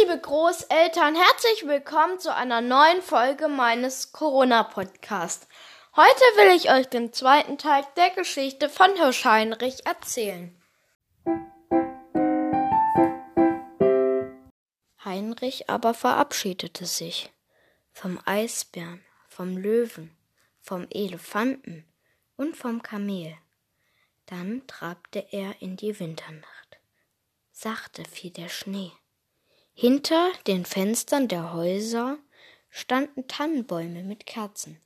Liebe Großeltern, herzlich willkommen zu einer neuen Folge meines Corona-Podcasts. Heute will ich euch den zweiten Teil der Geschichte von Hirsch Heinrich erzählen. Heinrich aber verabschiedete sich vom Eisbären, vom Löwen, vom Elefanten und vom Kamel. Dann trabte er in die Winternacht. Sachte fiel der Schnee. Hinter den Fenstern der Häuser standen Tannenbäume mit Kerzen.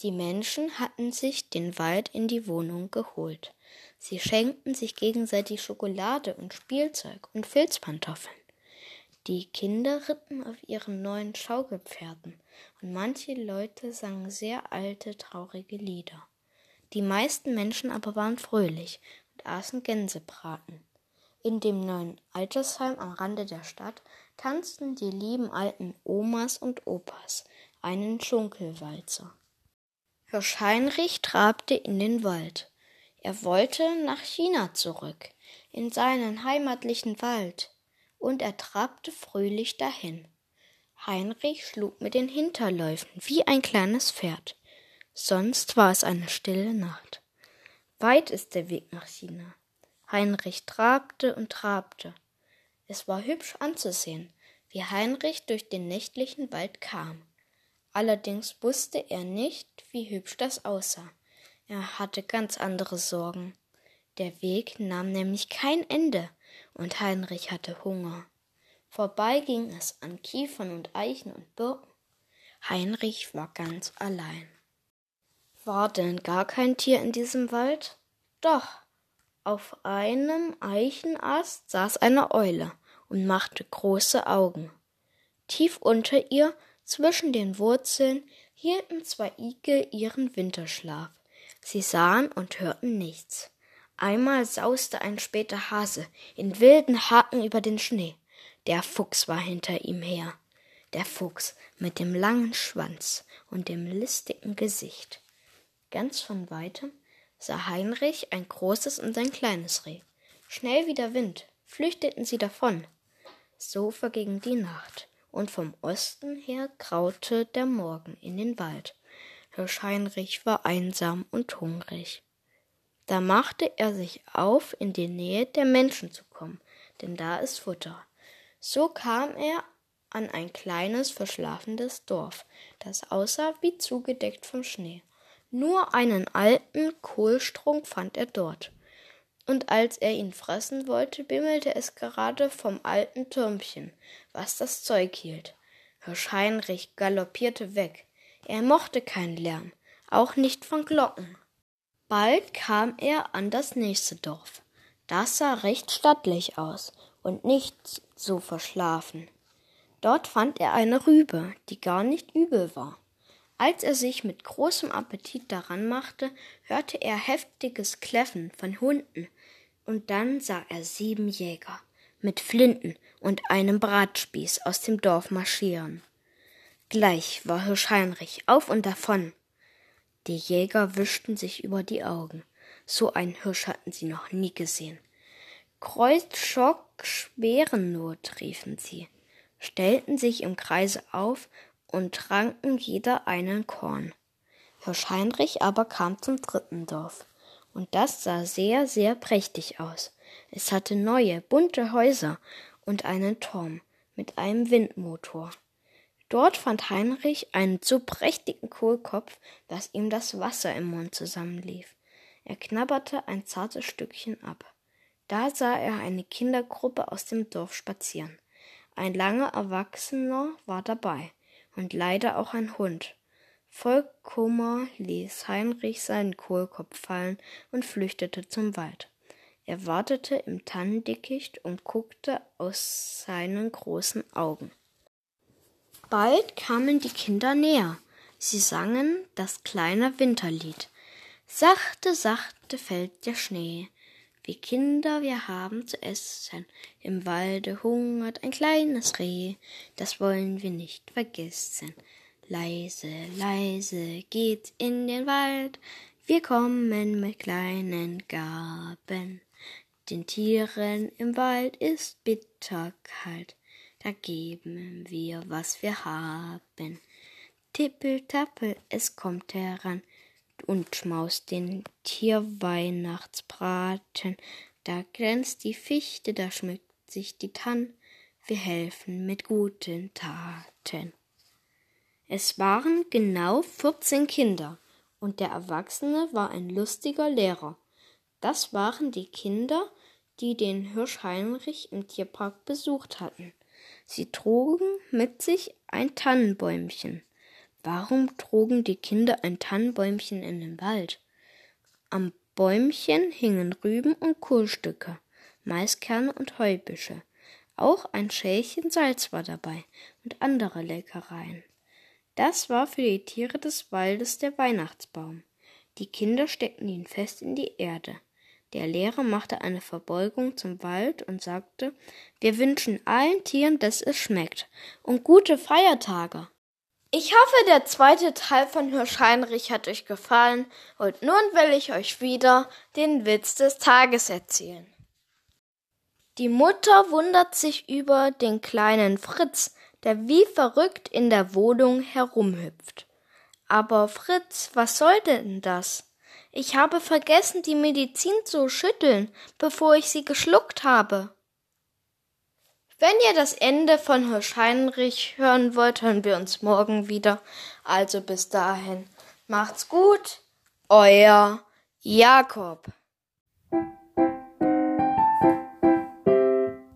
Die Menschen hatten sich den Wald in die Wohnung geholt. Sie schenkten sich gegenseitig Schokolade und Spielzeug und Filzpantoffeln. Die Kinder ritten auf ihren neuen Schaukelpferden und manche Leute sangen sehr alte, traurige Lieder. Die meisten Menschen aber waren fröhlich und aßen Gänsebraten. In dem neuen Altersheim am Rande der Stadt tanzten die lieben alten Omas und Opas einen Schunkelwalzer. Hirsch Heinrich trabte in den Wald. Er wollte nach China zurück, in seinen heimatlichen Wald, und er trabte fröhlich dahin. Heinrich schlug mit den Hinterläufen wie ein kleines Pferd. Sonst war es eine stille Nacht. Weit ist der Weg nach China. Heinrich trabte und trabte. Es war hübsch anzusehen, wie Heinrich durch den nächtlichen Wald kam. Allerdings wusste er nicht, wie hübsch das aussah. Er hatte ganz andere Sorgen. Der Weg nahm nämlich kein Ende, und Heinrich hatte Hunger. Vorbei ging es an Kiefern und Eichen und Birken. Heinrich war ganz allein. War denn gar kein Tier in diesem Wald? Doch, auf einem Eichenast saß eine Eule und machte große Augen. Tief unter ihr, zwischen den Wurzeln, hielten zwei Igel ihren Winterschlaf. Sie sahen und hörten nichts. Einmal sauste ein später Hase in wilden Haken über den Schnee. Der Fuchs war hinter ihm her. Der Fuchs mit dem langen Schwanz und dem listigen Gesicht. Ganz von weitem sah Heinrich ein großes und ein kleines Reh. Schnell wie der Wind flüchteten sie davon. So verging die Nacht, und vom Osten her graute der Morgen in den Wald. Hirsch Heinrich war einsam und hungrig. Da machte er sich auf, in die Nähe der Menschen zu kommen, denn da ist Futter. So kam er an ein kleines, verschlafenes Dorf, das aussah wie zugedeckt vom Schnee. Nur einen alten Kohlstrunk fand er dort. Und als er ihn fressen wollte, bimmelte es gerade vom alten Türmchen, was das Zeug hielt. Hirsch Heinrich galoppierte weg. Er mochte keinen Lärm, auch nicht von Glocken. Bald kam er an das nächste Dorf. Das sah recht stattlich aus und nicht so verschlafen. Dort fand er eine Rübe, die gar nicht übel war. Als er sich mit großem Appetit daran machte, hörte er heftiges Kläffen von Hunden, und dann sah er sieben Jäger mit Flinten und einem Bratspieß aus dem Dorf marschieren. Gleich war Hirsch Heinrich auf und davon. Die Jäger wischten sich über die Augen. So einen Hirsch hatten sie noch nie gesehen. Kreuzschock, Schwerennot, riefen sie, stellten sich im Kreise auf und tranken jeder einen Korn. Hirsch Heinrich aber kam zum dritten Dorf, und das sah sehr, sehr prächtig aus. Es hatte neue, bunte Häuser und einen Turm mit einem Windmotor. Dort fand Heinrich einen so prächtigen Kohlkopf, dass ihm das Wasser im Mund zusammenlief. Er knabberte ein zartes Stückchen ab. Da sah er eine Kindergruppe aus dem Dorf spazieren. Ein langer Erwachsener war dabei und leider auch ein Hund. Voll Kummer ließ Heinrich seinen Kohlkopf fallen und flüchtete zum Wald. Er wartete im Tannendickicht und guckte aus seinen großen Augen. Bald kamen die Kinder näher. Sie sangen das kleine Winterlied. Sachte, sachte fällt der Schnee. Wie Kinder wir haben zu essen. Im Walde hungert ein kleines Reh, das wollen wir nicht vergessen. Leise, leise geht's in den Wald, wir kommen mit kleinen Gaben. Den Tieren im Wald ist bitterkalt. da geben wir, was wir haben. Tippeltappel, es kommt heran und schmaust den Tierweihnachtsbraten. Da glänzt die Fichte, da schmückt sich die Tann. Wir helfen mit guten Taten. Es waren genau vierzehn Kinder, und der Erwachsene war ein lustiger Lehrer. Das waren die Kinder, die den Hirsch Heinrich im Tierpark besucht hatten. Sie trugen mit sich ein Tannenbäumchen. Warum trugen die Kinder ein Tannenbäumchen in den Wald? Am Bäumchen hingen Rüben und Kohlstücke, Maiskerne und Heubüsche. Auch ein Schälchen Salz war dabei und andere Leckereien. Das war für die Tiere des Waldes der Weihnachtsbaum. Die Kinder steckten ihn fest in die Erde. Der Lehrer machte eine Verbeugung zum Wald und sagte, wir wünschen allen Tieren, dass es schmeckt, und gute Feiertage. Ich hoffe, der zweite Teil von Hirsch Heinrich hat euch gefallen und nun will ich euch wieder den Witz des Tages erzählen. Die Mutter wundert sich über den kleinen Fritz, der wie verrückt in der Wohnung herumhüpft. Aber Fritz, was soll denn das? Ich habe vergessen, die Medizin zu schütteln, bevor ich sie geschluckt habe. Wenn ihr das Ende von Hirsch Heinrich hören wollt, hören wir uns morgen wieder. Also bis dahin. Macht's gut. Euer Jakob.